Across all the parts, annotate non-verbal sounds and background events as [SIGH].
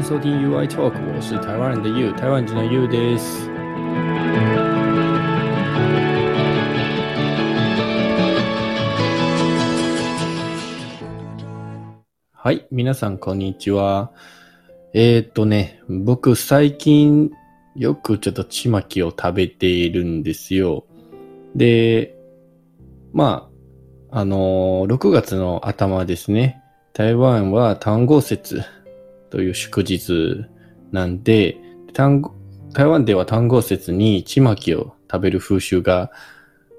迎收听 UI Talk，我是台湾人的 You，台湾人的 You です。はい、皆さんこんにちは。えー、っとね、僕最近よくちょっとちまきを食べているんですよ。で、まあ、あのー6月の頭ですね。台湾は単語節という祝日なんで、台湾では単語節にちまきを食べる風習が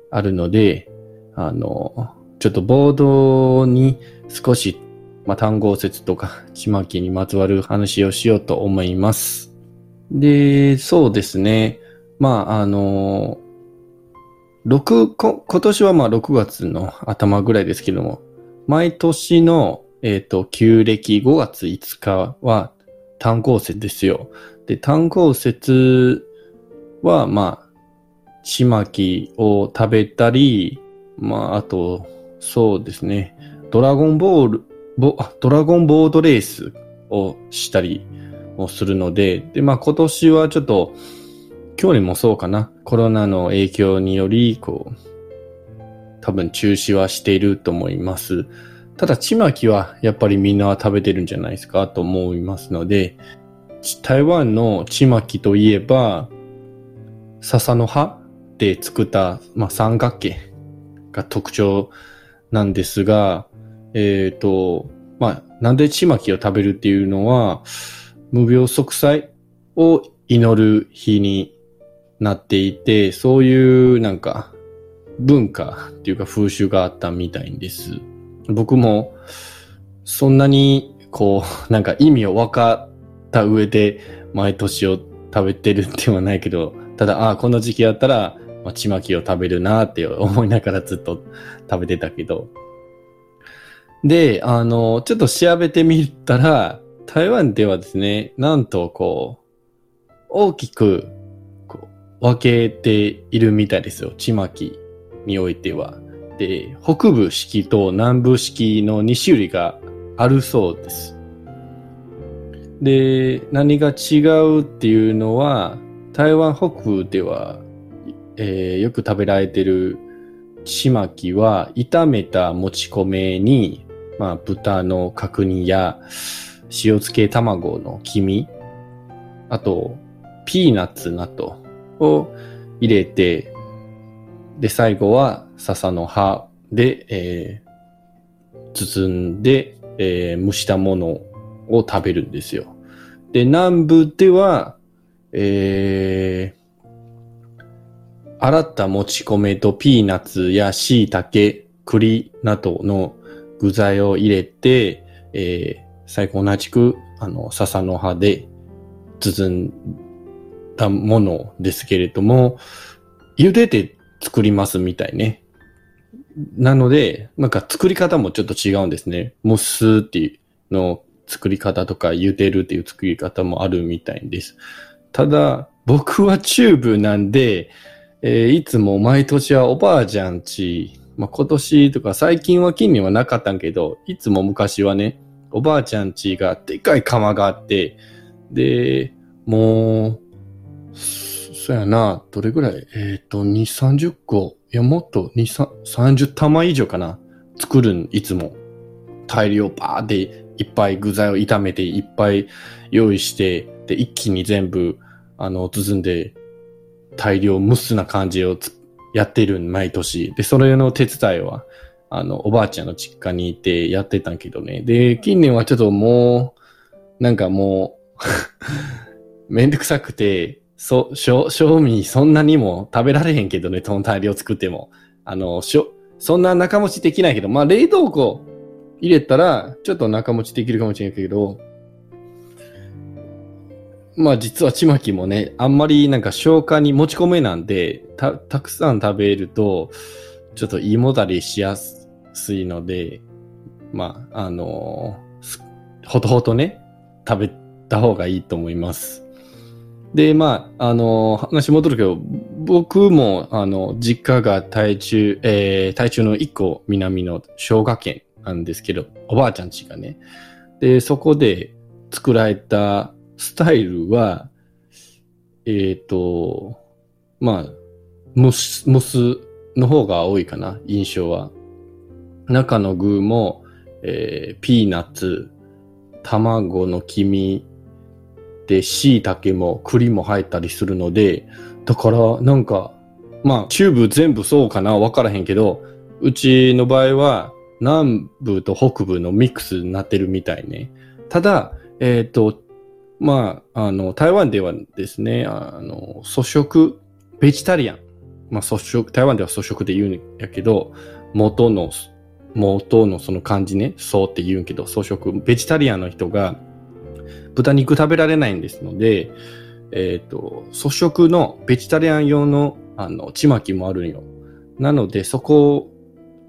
あるので、あの、ちょっとボードに少し、まあ、単語節とかちまきにまつわる話をしようと思います。で、そうですね。まあ、あの、6今年はま6月の頭ぐらいですけども、毎年の、えっ、と、旧暦5月5日は単行節ですよ。で、単行節は、まあ、ちまきを食べたり、まあ、あと、そうですね、ドラゴンボール、ボドラゴンボードレースをしたりもするので、で、まあ今年はちょっと、去年もそうかな、コロナの影響により、こう、多分中止はしていると思います。ただ、ちまきはやっぱりみんな食べてるんじゃないですか？と思いますので、台湾のちまきといえば、笹の葉で作った、まあ、三角形が特徴なんですが、えっ、と、まあ、なんでちまきを食べるっていうのは、無病息災を祈る日になっていて、そういうなんか文化っていうか風習があったみたいです。僕もそんなにこう、[LAUGHS] なんか意味を分かった上で毎年を食べてるってはないけど、ただ、ああ、この時期やったら、まあ、ちまきを食べるなって思いながらずっと食べてたけど。で、あの、ちょっと調べてみたら、台湾ではですね、なんとこう、大きくこう分けているみたいですよ。ちまきにおいては。で、北部式と南部式の2種類があるそうです。で、何が違うっていうのは、台湾北部では、えーよく食べられてるちまきは、炒めたもち米に、まあ、豚の角煮や塩漬け卵の黄身、あと、ピーナッツなどを入れて、で、最後は笹の葉で、えー包んで、えー蒸したものを食べるんですよ。で、南部では、えー洗ったもち米とピーナッツや椎茸、栗などの具材を入れて、えー最後同じく、あの、笹の葉で包んだものですけれども、茹でて作りますみたいね。なので、なんか作り方もちょっと違うんですね。蒸すっていうの作り方とか茹でるっていう作り方もあるみたいです。ただ、僕はチューブなんで、えーいつも毎年はおばあちゃんち、まあ、今年とか最近は近年はなかったんけど、いつも昔はね、おばあちゃんちがでかい釜があって、で、もう、そそやな、どれぐらい？えっ、と、2、30個、いや、もっと、2、3 30玉以上かな。作るん、いつも。大量バーっていっぱい具材を炒めて、いっぱい用意して、で、一気に全部、あの、包んで、大量無数な感じをつやってるん、毎年。で、それの手伝いは、あの、おばあちゃんの実家にいてやってたんけどね。で、近年はちょっともう、なんかもう、[LAUGHS] めんどくさくて、そ、賞、賞味そんなにも食べられへんけどね、その大量作っても。あの、しょ、そんな中持ちできないけど、まあ冷凍庫入れたら、ちょっと中持ちできるかもしれんけど、まあ実はちまきもね、あんまりなんか消化に持ち込めなんで、た、たくさん食べると、ちょっと胃もたれしやすいので、まあ、あのすほとほとね、食べた方がいいと思います。で、まあ、あの話戻るけど、僕も、あの、実家が台中、えー、台中の一個南の昭和県なんですけど、おばあちゃん家がね。で、そこで、作られたスタイルは、えっ、ー、と、まあ、蒸す、蒸すの方が多いかな、印象は。中の具も、えー、ピーナッツ、卵の黄身で、椎茸も栗も入ったりするので、だからなんか、まあ、チューブ全部そうかなわからへんけど、うちの場合は南部と北部のミックスになってるみたいね。ただ、えっ、ー、と、まあ、あの、台湾ではですね、あの、粗食、ベジタリアン。まあ、粗食、台湾では粗食で言うんやけど、元の、元のその漢字ね、そうって言うんけど、粗食、ベジタリアンの人が豚肉食べられないんですので、えっ、ー、と、粗食のベジタリアン用の、あの、ちまきもあるんよ。なので、そこを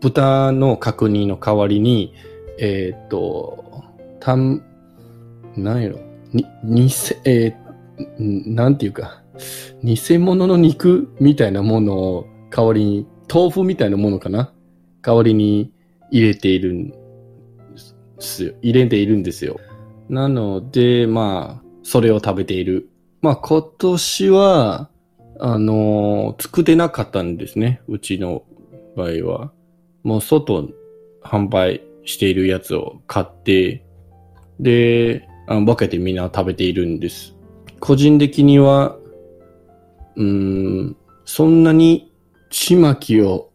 豚の角煮の代わりに、えっ、ー、と、たん、なんやろ、に、にせ、えー、なんていうか、偽物の肉みたいなものを代わりに、豆腐みたいなものかな？代わりに入れているんですよ。入れているんですよ。なので、まあ、それを食べている。まあ、今年は、あのー、作ってなかったんですね。うちの場合は。もう外販売しているやつを買って、で、あの分けてみんな食べているんです。個人的には、うん、そんなにちまきを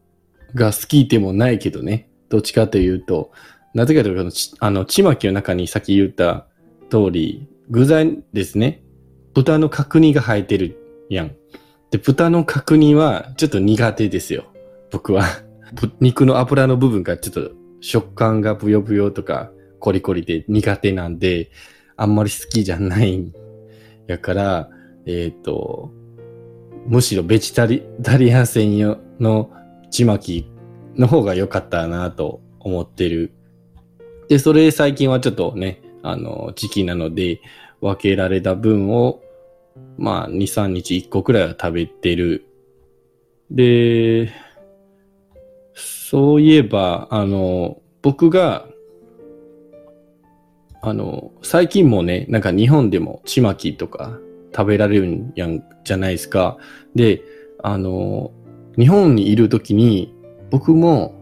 が好きでもないけどね。どっちかというと、なぜかというと、あの、ちまきの中にさっき言った通り、具材ですね。豚の角煮が入ってるやん。で、豚の角煮はちょっと苦手ですよ。僕は。[LAUGHS] 肉の油の部分がちょっと食感がブヨブヨとかコリコリで苦手なんで、あんまり好きじゃないんやから、えっ、ー、と、むしろベジタリタリアン専用のちまきの方が良かったなと思ってる。で、それ最近はちょっとね、あの、時期なので、分けられた分を、まあ、2、3日1個くらいは食べてる。で、そういえば、あの、僕が、あの、最近もね、なんか日本でもちまきとか食べられるんやんじゃないですか。で、あの、日本にいるときに、僕も、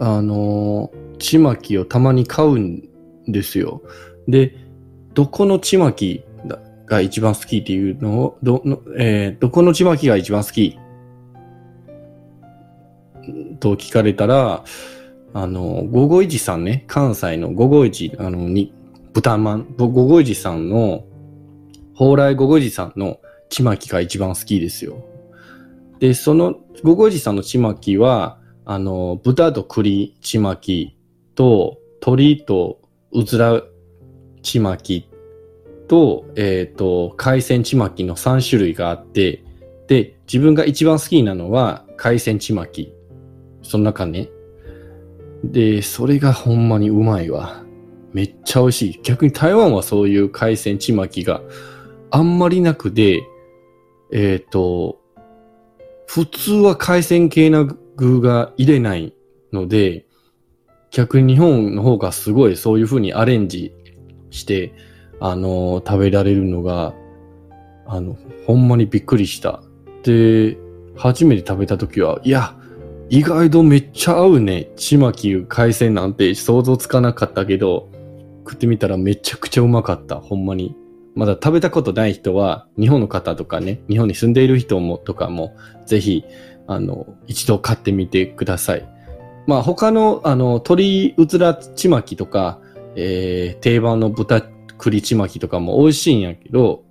あの、ちまきをたまに買うんですよ。で、どこのちまきが一番好きっていうのを、ど、のえー、どこのちまきが一番好き？と聞かれたら、あの、午後一さんね、関西の午後一、あの、に、豚まん、午後一さんの、蓬莱午後一さんのちまきが一番好きですよ。で、その、午後一さんのちまきは、あの、豚と栗ちまきと、鶏とうずらちまきと、えっ、ー、と、海鮮ちまきの3種類があって、で、自分が一番好きなのは海鮮ちまき。その中ね。で、それがほんまにうまいわ。めっちゃ美味しい。逆に台湾はそういう海鮮ちまきがあんまりなくで、えっ、ー、と、普通は海鮮系な具が入れないので、逆に日本の方がすごいそういう風にアレンジして、あの、食べられるのが、あの、ほんまにびっくりした。で、初めて食べた時は、いや、意外とめっちゃ合うね。ちまき海鮮なんて想像つかなかったけど、食ってみたらめちゃくちゃうまかった。ほんまに。まだ食べたことない人は、日本の方とかね、日本に住んでいる人もとかも、ぜひ、あの、一度買ってみてください。まあ他の、あの、鶏うずらちまきとか、えー、定番の豚栗ちまきとかも美味しいんやけど、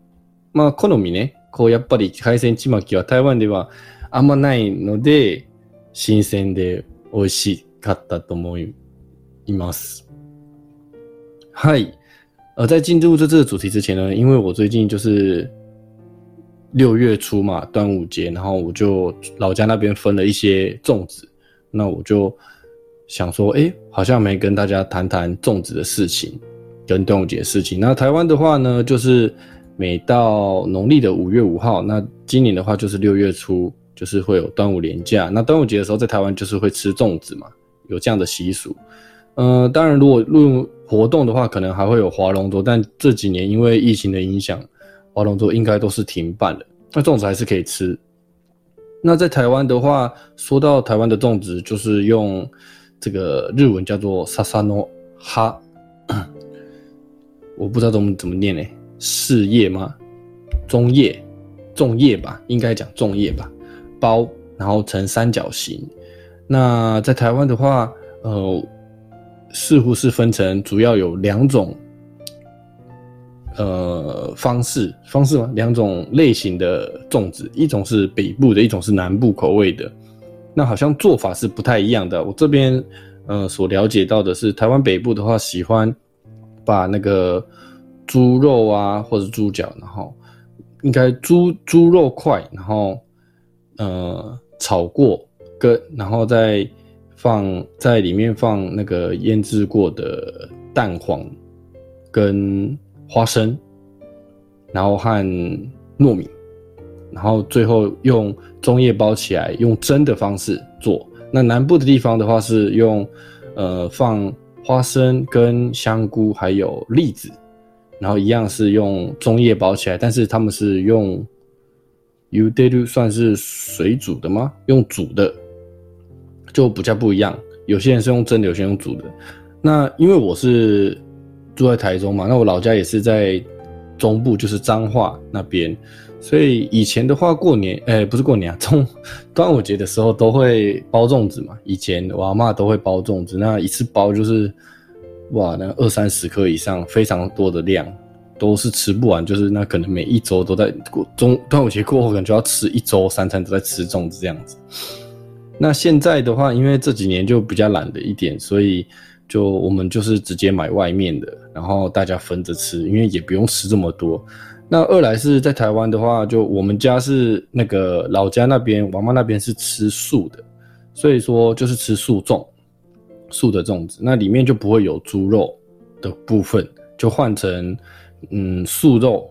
まあ好みね、こうやっぱり海鮮ちまきは台湾ではあんまないので、新鮮で美味しかったと思います。はい。呃，在进入这这个主题之前呢，因为我最近就是六月初嘛，端午节，然后我就老家那边分了一些粽子，那我就想说，哎，好像没跟大家谈谈粽子的事情，跟端午节的事情。那台湾的话呢，就是每到农历的五月五号，那今年的话就是六月初，就是会有端午连假。那端午节的时候，在台湾就是会吃粽子嘛，有这样的习俗。呃，当然，如果论活动的话，可能还会有划龙舟，但这几年因为疫情的影响，划龙舟应该都是停办了。那粽子还是可以吃。那在台湾的话，说到台湾的粽子，就是用这个日文叫做“萨萨诺哈”，我不知道怎么怎么念呢？事叶吗？中叶？粽叶吧，应该讲粽叶吧。包，然后呈三角形。那在台湾的话，呃，似乎是分成主要有两种，呃，方式方式吗？两种类型的粽子，一种是北部的，一种是南部口味的。那好像做法是不太一样的。我这边呃所了解到的是，台湾北部的话喜欢把那个猪肉啊或者猪脚，然后应该猪猪肉块，然后呃炒过，跟然后再放在里面放那个腌制过的蛋黄跟花生，然后和糯米，然后最后用粽叶包起来，用蒸的方式做。那南部的地方的话是用呃放花生跟香菇还有栗子，然后一样是用粽叶包起来，但是他们是用 u d a 算是水煮的吗？用煮的就比较不一样。有些人是用蒸的，有些人用煮的。那因为我是住在台中嘛，那我老家也是在中部，就是彰化那边，所以以前的话过年，哎，不是过年啊，[LAUGHS] 中端午节的时候都会包粽子嘛。以前我阿妈都会包粽子，那一次包就是哇，那二三十颗以上，非常多的量，都是吃不完。就是那可能每一周都在过中端午节过后，可能就要吃一周三餐都在吃粽子这样子。那现在的话，因为这几年就比较懒了一点，所以就我们就是直接买外面的，然后大家分着吃，因为也不用吃这么多。那二来是在台湾的话，就我们家是那个老家那边，王妈那边是吃素的，所以说就是吃素粽，素的粽子，那里面就不会有猪肉的部分，就换成嗯素肉。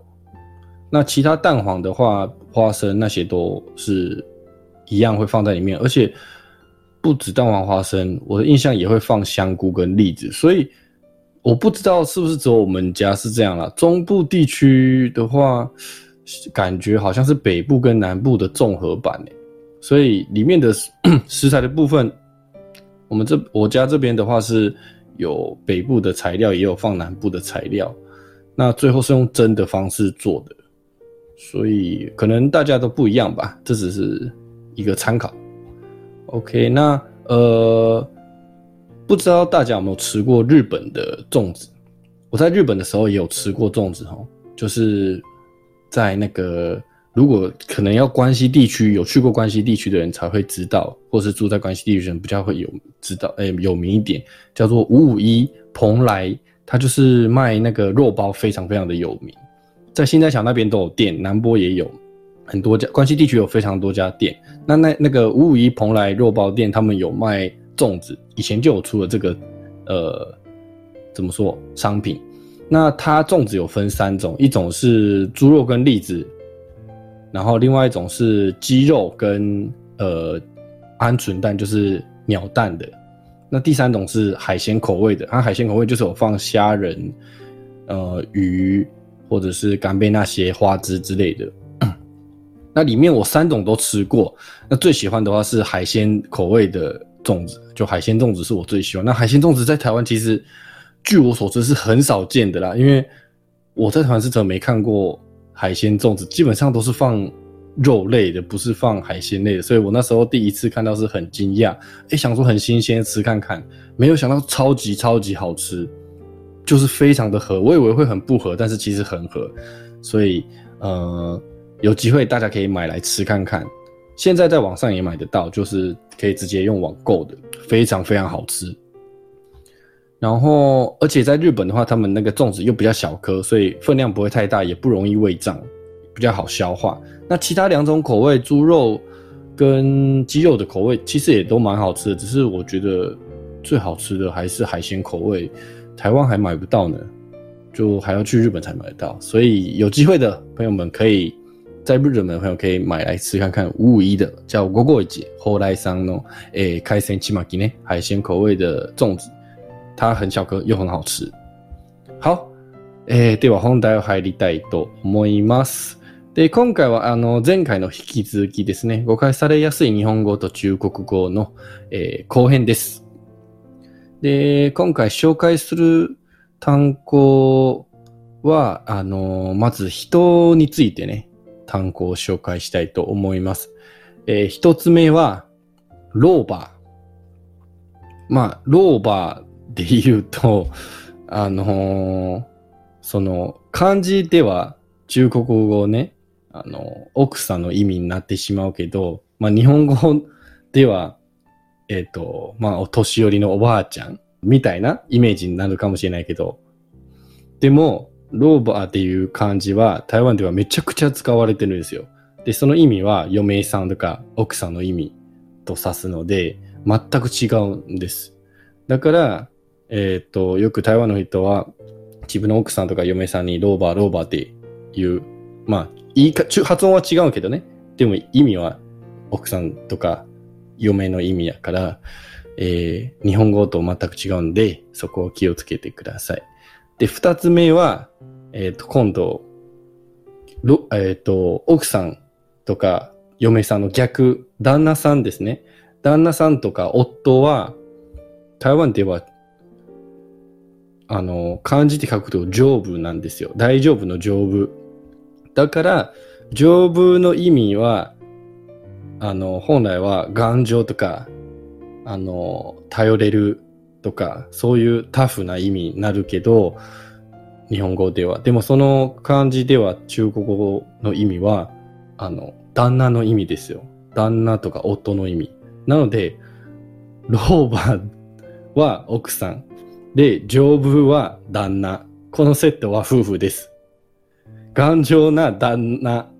那其他蛋黄的话，花生那些都是。一样会放在里面，而且不止蛋黄花生，我的印象也会放香菇跟栗子，所以我不知道是不是只有我们家是这样啦。中部地区的话，感觉好像是北部跟南部的综合版诶，所以里面的 [COUGHS] 食材的部分，我们这我家这边的话是有北部的材料，也有放南部的材料，那最后是用蒸的方式做的，所以可能大家都不一样吧，这只是。一个参考，OK，那呃，不知道大家有没有吃过日本的粽子？我在日本的时候也有吃过粽子哦，就是在那个如果可能要关西地区有去过关西地区的人才会知道，或是住在关西地区的人比较会有知道，哎，有名一点叫做五五一蓬莱，它就是卖那个肉包，非常非常的有名，在新在桥那边都有店，南波也有。很多家关西地区有非常多家店，那那那个五五一蓬莱肉包店，他们有卖粽子，以前就有出了这个，呃，怎么说商品？那它粽子有分三种，一种是猪肉跟栗子，然后另外一种是鸡肉跟呃鹌鹑蛋，就是鸟蛋的，那第三种是海鲜口味的，它海鲜口味就是有放虾仁、呃鱼或者是干贝那些花枝之类的。那里面我三种都吃过，那最喜欢的话是海鲜口味的粽子，就海鲜粽子是我最喜欢。那海鲜粽子在台湾其实，据我所知是很少见的啦，因为我在台湾是真的没看过海鲜粽子，基本上都是放肉类的，不是放海鲜类的。所以我那时候第一次看到是很惊讶，哎，想说很新鲜吃看看，没有想到超级超级好吃，就是非常的合。我以为会很不合，但是其实很合，所以呃。有机会大家可以买来吃看看，现在在网上也买得到，就是可以直接用网购的，非常非常好吃。然后，而且在日本的话，他们那个粽子又比较小颗，所以分量不会太大，也不容易胃胀，比较好消化。那其他两种口味，猪肉跟鸡肉的口味，其实也都蛮好吃的，只是我觉得最好吃的还是海鲜口味，台湾还买不到呢，就还要去日本才买得到。所以有机会的朋友们可以。在日本的朋友可以买来吃看看，五五一的叫锅锅节后来桑喏，诶，开森起马吉呢海鲜口味的粽子，它很小颗又很好吃。好。えー、では本題を入りたいと思います。で、今回はあの前回の引き続きですね、誤解されやすい日本語と中国語の、えー、後編です。で、今回紹介する単語は、あの、まず人についてね、単語を紹介したいと思います。えー、一つ目は、ローバー。まあ、ローバーで言うと、あのー、その、漢字では中国語をね、あの、奥さんの意味になってしまうけど、まあ、日本語では、えっ、ー、と、まあ、お年寄りのおばあちゃんみたいなイメージになるかもしれないけど、でも、ローバーっていう漢字は台湾ではめちゃくちゃ使われてるんですよ。で、その意味は嫁さんとか奥さんの意味と指すので、全く違うんです。だから、えっ、と、よく台湾の人は自分の奥さんとか嫁さんにローバー、ローバーっていう、まあ、言いか、発音は違うけどね。でも意味は奥さんとか嫁の意味やから、えー、日本語と全く違うんで、そこを気をつけてください。で、二つ目は、えっ、ー、と、今度、ろえっ、ー、と、奥さんとか嫁さんの逆、旦那さんですね。旦那さんとか夫は、台湾では、あの、漢字で書くと丈夫なんですよ。大丈夫の丈夫。だから、丈夫の意味は、あの、本来は頑丈とか、あの、頼れるとか、そういうタフな意味になるけど、日本語では。でもその漢字では中国語の意味は、あの、旦那の意味ですよ。旦那とか夫の意味。なので、ローバーは奥さん。で、丈夫は旦那。このセットは夫婦です。頑丈な旦那。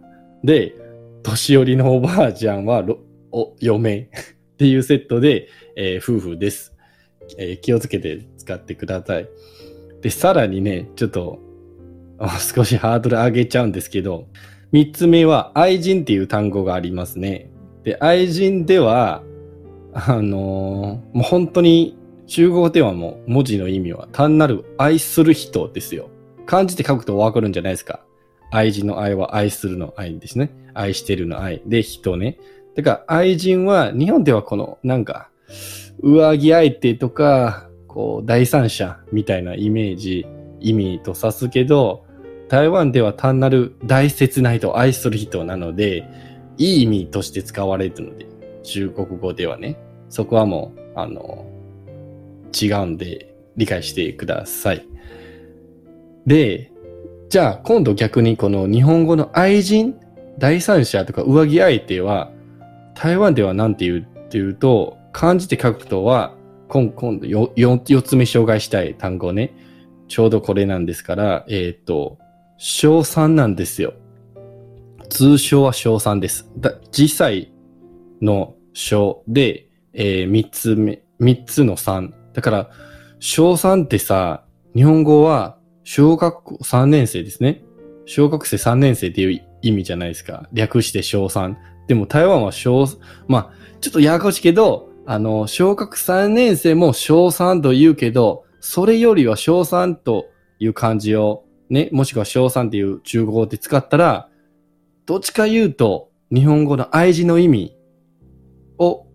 で、年寄りのおばあちゃんはお嫁っていうセットで、えー、夫婦です。えー、気をつけて使ってください。で、さらにね、ちょっと、少しハードル上げちゃうんですけど、三つ目は愛人っていう単語がありますね。で、愛人では、あのー、もう本当に中国語ではもう文字の意味は単なる愛する人ですよ。漢字で書くとわかるんじゃないですか。愛人の愛は愛するの愛ですね。愛してるの愛。で、人ね。だから愛人は日本ではこのなんか、上着相手とか、こう、第三者みたいなイメージ、意味と指すけど、台湾では単なる大切な人、愛する人なので、いい意味として使われるので、中国語ではね。そこはもう、あの、違うんで、理解してください。で、じゃあ今度逆にこの日本語の愛人、第三者とか上着相手は、台湾では何て言うっていうと、漢字で書くとは、今今度 4, 4つ目紹介したい単語ね。ちょうどこれなんですから、えっ、ー、と、小3なんですよ。通称は小3です。だ実際の小で、えー、3つ目、3つの3。だから、小3ってさ、日本語は小学校3年生ですね。小学生3年生っていう意味じゃないですか。略して小3。でも台湾は小、まあ、ちょっとややこしいけど、あの、小学3年生も小3と言うけど、それよりは小3という漢字をね、もしくは小3っていう中国語で使ったら、どっちか言うと、日本語の愛字の意味を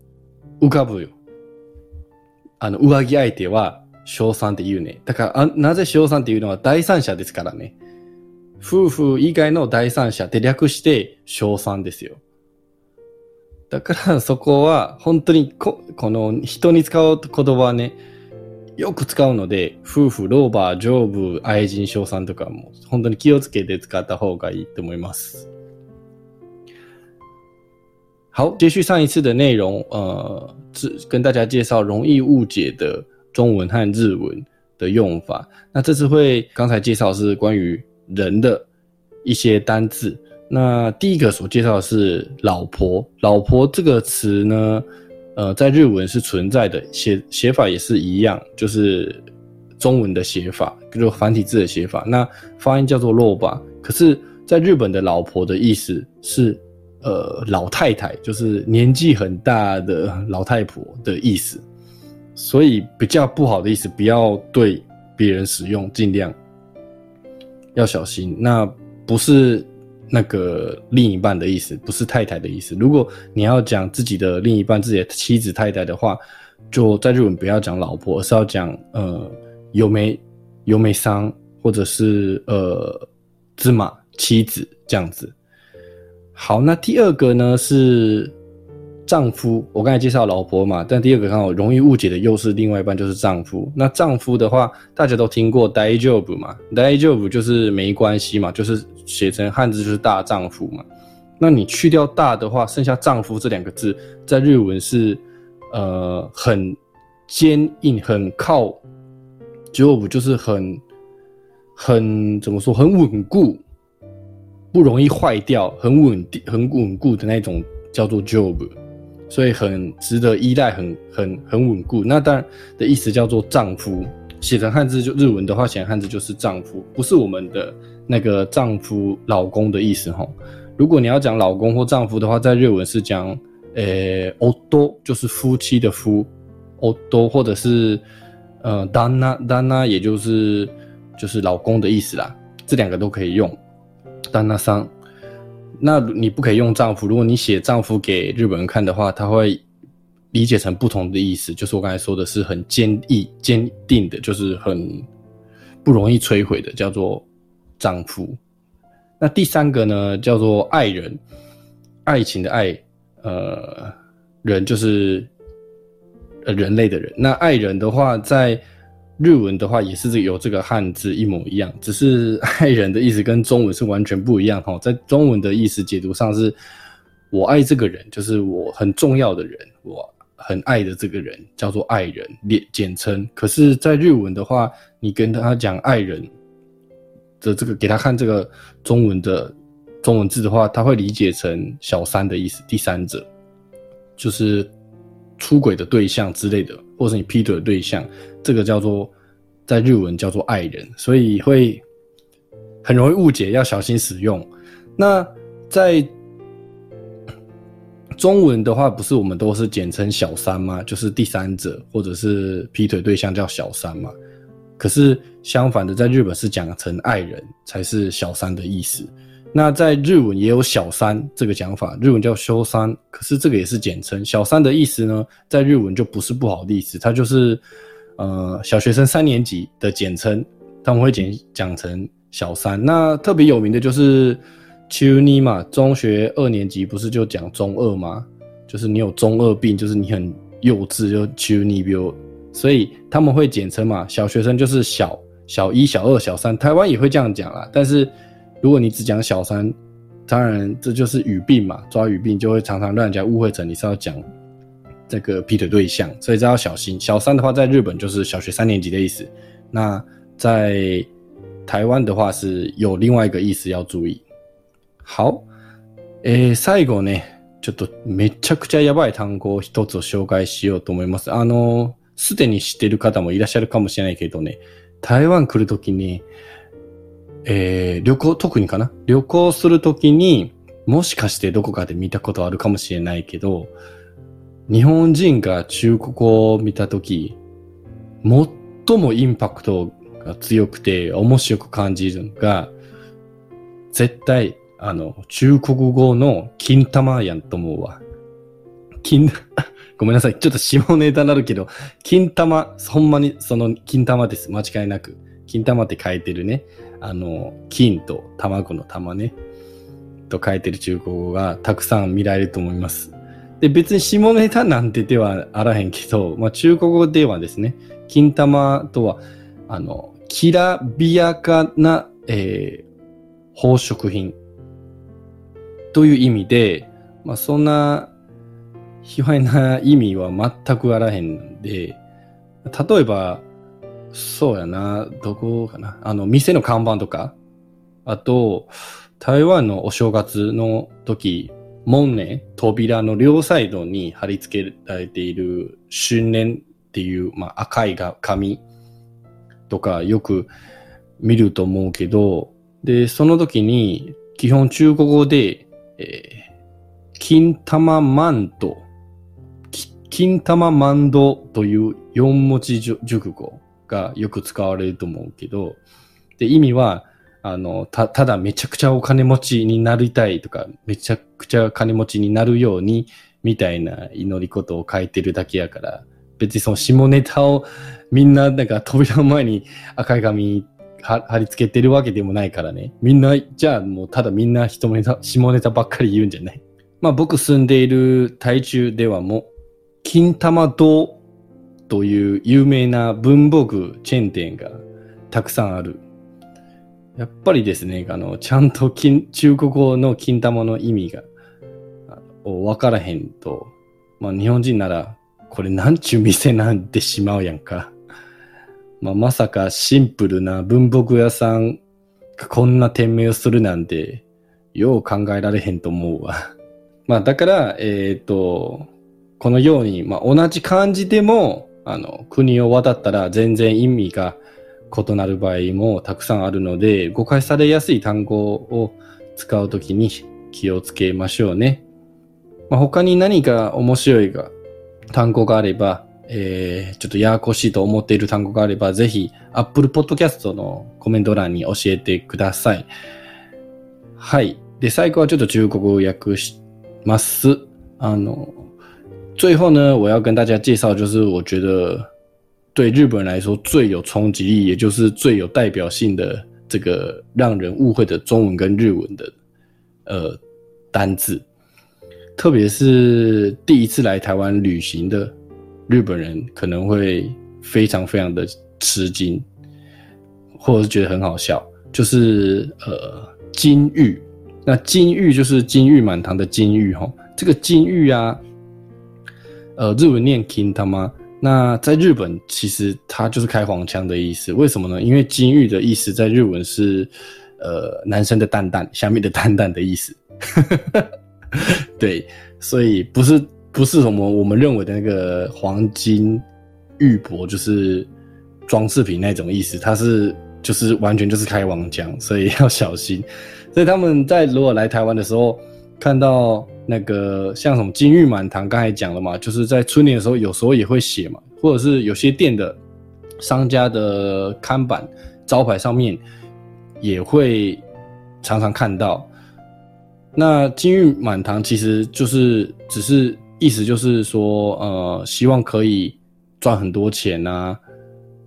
浮かぶよ。あの、上着相手は小3って言うね。だからなぜ小3っていうのは第三者ですからね。夫婦以外の第三者って略して小3ですよ。だからそこは本当にこの人に使う言葉はね、よく使うので、夫婦、老婆、丈夫、愛人、賞賛とかも本当に気をつけて使った方がいいと思います。好，接续上一次的内容，呃，跟大家介绍容易误解的中文和日文的用法。那这次会刚才介绍是关于人的一些单字。那第一个所介绍的是“老婆”，“老婆”这个词呢，呃，在日文是存在的，写写法也是一样，就是中文的写法，就繁体字的写法。那发音叫做“洛吧”，可是，在日本的“老婆”的意思是，呃，老太太，就是年纪很大的老太婆的意思，所以比较不好的意思，不要对别人使用，尽量要小心。那不是那个另一半的意思，不是太太的意思。如果你要讲自己的另一半、自己的妻子、太太的话，就在日本不要讲老婆，而是要讲呃有没有没桑，或者是呃芝麻妻子这样子。好，那第二个呢是丈夫。我刚才介绍老婆嘛，但第二个刚好容易误解的又是另外一半，就是丈夫。那丈夫的话，大家都听过 “day job” 嘛，“day job” 就是没关系嘛，就是写成汉字就是大丈夫嘛。那你去掉“大”的话，剩下“丈夫”这两个字，在日文是呃很坚硬、很靠 job，就是很很怎么说，很稳固。不容易坏掉，很稳定、很稳固的那种叫做 job，所以很值得依赖，很很很稳固。那当然的意思叫做丈夫，写成汉字就日文的话，写汉字就是丈夫，不是我们的那个丈夫、老公的意思哈。如果你要讲老公或丈夫的话，在日文是讲呃 odo，就是夫妻的夫 odo，或者是呃 dana，dana 也就是就是老公的意思啦，这两个都可以用。旦那桑，那你不可以用丈夫。如果你写丈夫给日本人看的话，他会理解成不同的意思。就是我刚才说的是很坚毅、坚定的，就是很不容易摧毁的，叫做丈夫。那第三个呢，叫做爱人，爱情的爱，呃，人就是呃人类的人。那爱人的话，在日文的话也是有这个汉字一模一样，只是 [LAUGHS] 爱人的意思跟中文是完全不一样哈。在中文的意思解读上是，我爱这个人，就是我很重要的人，我很爱的这个人叫做爱人，简简称。可是，在日文的话，你跟他讲爱人的这个，给他看这个中文的中文字的话，他会理解成小三的意思，第三者，就是出轨的对象之类的。或是你劈腿的对象，这个叫做在日文叫做爱人，所以会很容易误解，要小心使用。那在中文的话，不是我们都是简称小三吗？就是第三者或者是劈腿对象叫小三嘛。可是相反的，在日本是讲成爱人才是小三的意思。那在日文也有小三这个讲法，日文叫修三，可是这个也是简称。小三的意思呢，在日文就不是不好的意思，它就是呃小学生三年级的简称，他们会简讲成小三。那特别有名的就是秋妮嘛，中学二年级不是就讲中二吗？就是你有中二病，就是你很幼稚，就秋妮病，所以他们会简称嘛。小学生就是小小一、小二、小三，台湾也会这样讲啦，但是。如果你只讲小三，当然这就是语病嘛，抓语病就会常常让人家误会成你是要讲这个劈腿对象，所以这要小心。小三的话，在日本就是小学三年级的意思，那在台湾的话是有另外一个意思要注意。好，诶，最後ね、ちょっとめちゃくちゃやばい単語を一つ紹介しようと思います。あの、 すでに知ってる方もいらっしゃるかもしれないけどね、台湾来るときに、えー、旅行、特にかな？旅行するときに、もしかしてどこかで見たことあるかもしれないけど、日本人が中国語を見たとき、最もインパクトが強くて面白く感じるのが、絶対、あの、中国語の金玉やんと思うわ。金、ごめんなさい。ちょっと下ネタになるけど、金玉、ほんまにその金玉です。間違いなく。金玉って書いてるね。あの、金と卵の玉ね、と書いてる中国語がたくさん見られると思います。で、別に下ネタなんてではあらへんけど、まあ中国語ではですね、金玉とは、あの、きらびやかな、えー、宝飾品という意味で、まあそんな、卑猥な意味は全くあらへんで、例えば、そうやな。どこかな。あの、店の看板とか、あと、台湾のお正月の時、門ね、扉の両サイドに貼り付けられている春年っていう、まあ、赤いが紙とかよく見ると思うけど、で、その時に基本中国語で、えー、金玉マンド、金玉マンドという四文字熟語がよく使われると思うけど、で、意味は、あの、た、ただめちゃくちゃお金持ちになりたいとか、めちゃくちゃ金持ちになるように、みたいな祈り事を書いてるだけやから、別にその下ネタをみんななんか扉の前に赤い紙貼り付けてるわけでもないからね。みんな、じゃあもうただみんな下ネタ、下ネタばっかり言うんじゃない？まあ僕住んでいる台中ではもう、金玉堂という有名な文房具チェーン店がたくさんある。やっぱりですね、あの、ちゃんと金中国語の金玉の意味がわからへんと、まあ日本人なら、これなんちゅう店なんてしまうやんか。まあまさかシンプルな文房具屋さんがこんな店名をするなんて、よう考えられへんと思うわ。まあだから、えっ、ー、と、このように、まあ同じ漢字でも、あの、国を渡ったら全然意味が異なる場合もたくさんあるので、誤解されやすい単語を使うときに気をつけましょうね。まあ、他に何か面白いが単語があれば、えー、ちょっとややこしいと思っている単語があれば、ぜひ Apple Podcast のコメント欄に教えてください。はい。で、最後はちょっと中国語を訳します。あの、最後呢，我要跟大家介绍，就是我觉得对日本人来说最有冲击力，也就是最有代表性的这个让人误会的中文跟日文的呃单字，特别是第一次来台湾旅行的日本人可能会非常非常的吃惊，或者是觉得很好笑，就是呃金玉，那金玉就是金玉满堂的金玉哈，这个金玉啊。呃，日文念 king 他妈，那在日本其实它就是开黄腔的意思。为什么呢？因为金玉的意思在日文是呃男生的蛋蛋，下面的蛋蛋的意思。[LAUGHS] 对，所以不是不是什么我们认为的那个黄金玉帛，就是装饰品那种意思。它是就是完全就是开黄腔，所以要小心。所以他们在如果来台湾的时候看到。那个像什么金玉满堂，刚才讲了嘛，就是在春联的时候，有时候也会写嘛，或者是有些店的商家的看板招牌上面也会常常看到。那金玉满堂其实就是只是意思就是说，呃，希望可以赚很多钱啊，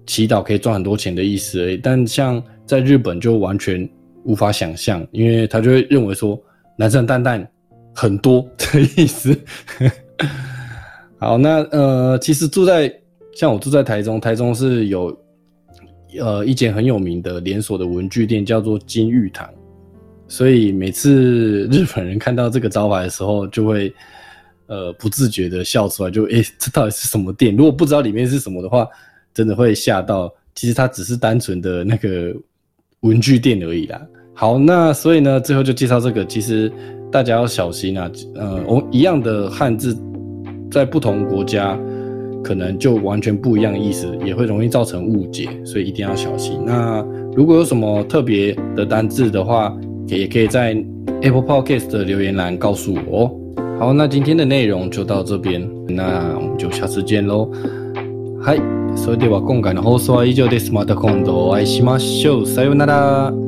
祈祷可以赚很多钱的意思而已。但像在日本就完全无法想象，因为他就会认为说，男生蛋蛋。很多的意思。[LAUGHS] 好，那呃，其实住在像我住在台中，台中是有呃一间很有名的连锁的文具店，叫做金玉堂。所以每次日本人看到这个招牌的时候，就会呃不自觉的笑出来，就诶，这到底是什么店？如果不知道里面是什么的话，真的会吓到。其实它只是单纯的那个文具店而已啦。好，那所以呢，最后就介绍这个，其实。大家要小心啊！呃，我一样的汉字，在不同国家可能就完全不一样意思，也会容易造成误解，所以一定要小心。那如果有什么特别的单字的话，也可以在 Apple Podcast 的留言栏告诉我。好，那今天的内容就到这边，那我们就下次见喽。はい、それでは今回の放送は以上です。また今度お会いしましょう。さようなら。